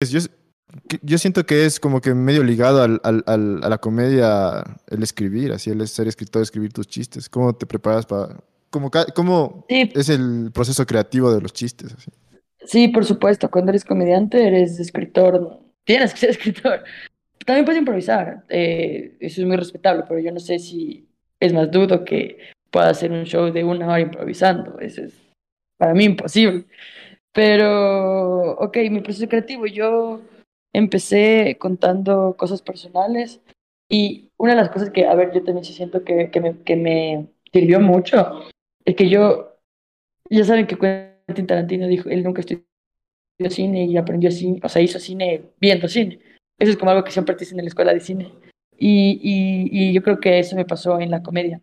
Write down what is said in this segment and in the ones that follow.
Yo, yo siento que es como que medio ligado al, al, al, a la comedia el escribir, así el ser escritor, escribir tus chistes. ¿Cómo te preparas para... ¿Cómo, cómo Sí, es el proceso creativo de los chistes? Así? sí, por supuesto. Cuando eres comediante, eres escritor. Tienes que ser escritor. También puedes improvisar. eh, eso es muy respetable, pero yo no sé si es más dudo que pueda hacer un show de una hora improvisando. Eso es para mí imposible. Pero, ok, mi proceso creativo, yo empecé contando cosas personales y una de las cosas que, a ver, yo también sí siento que, que me, que me sirvió mucho es que yo, ya saben que Quentin Tarantino dijo, él nunca estudió cine y aprendió cine, o sea, hizo cine viendo cine. Eso es como algo que siempre te en la escuela de cine. Y, y, y yo creo que eso me pasó en la comedia.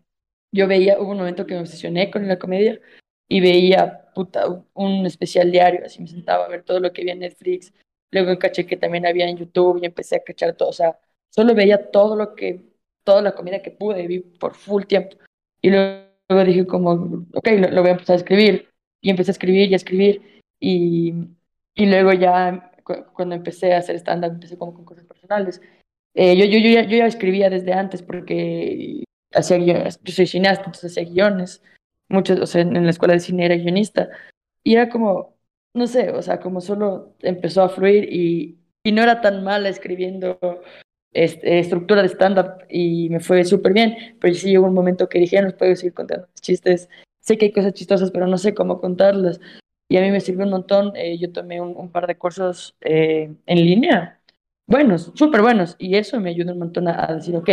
Yo veía, hubo un momento que me obsesioné con la comedia y veía puta, un especial diario, así me sentaba a ver todo lo que había en Netflix, luego caché que también había en YouTube y empecé a cachar todo, o sea, solo veía todo lo que, toda la comida que pude, vi por full tiempo. Y luego, dije como, ok, lo, lo, voy a empezar a escribir. Y empecé a escribir y a escribir. Y, y luego ya, cu cuando empecé a hacer stand-up, empecé como con cosas personales. Eh, yo, yo, yo, ya, yo ya escribía desde antes porque hacía guiones, yo soy cineasta, entonces hacía guiones muchos, o sea, en la escuela de cine era guionista, y era como, no sé, o sea, como solo empezó a fluir y, y no era tan mala escribiendo este, estructura de stand-up y me fue súper bien, pero sí llegó un momento que dije, no puedo seguir contando chistes, sé que hay cosas chistosas, pero no sé cómo contarlas, y a mí me sirvió un montón, eh, yo tomé un, par de cursos eh, en línea, buenos, súper buenos, y eso me ayudó un montón a, a decir, ok,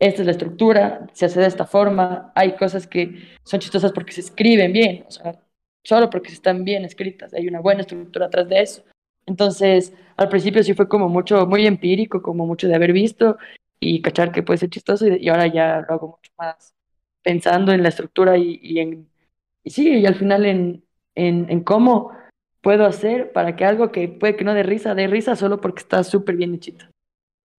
esta es la estructura, se hace de esta forma, hay cosas que son chistosas porque se escriben bien, o sea, solo porque están bien escritas, hay una buena estructura atrás de eso. Entonces, al principio sí fue como mucho, muy empírico, como mucho de haber visto y cachar que puede ser chistoso y, y ahora ya lo hago mucho más pensando en la estructura y, y en, y sí, y al final en, en, en cómo puedo hacer para que algo que puede que no dé risa, dé risa solo porque está súper bien hechito.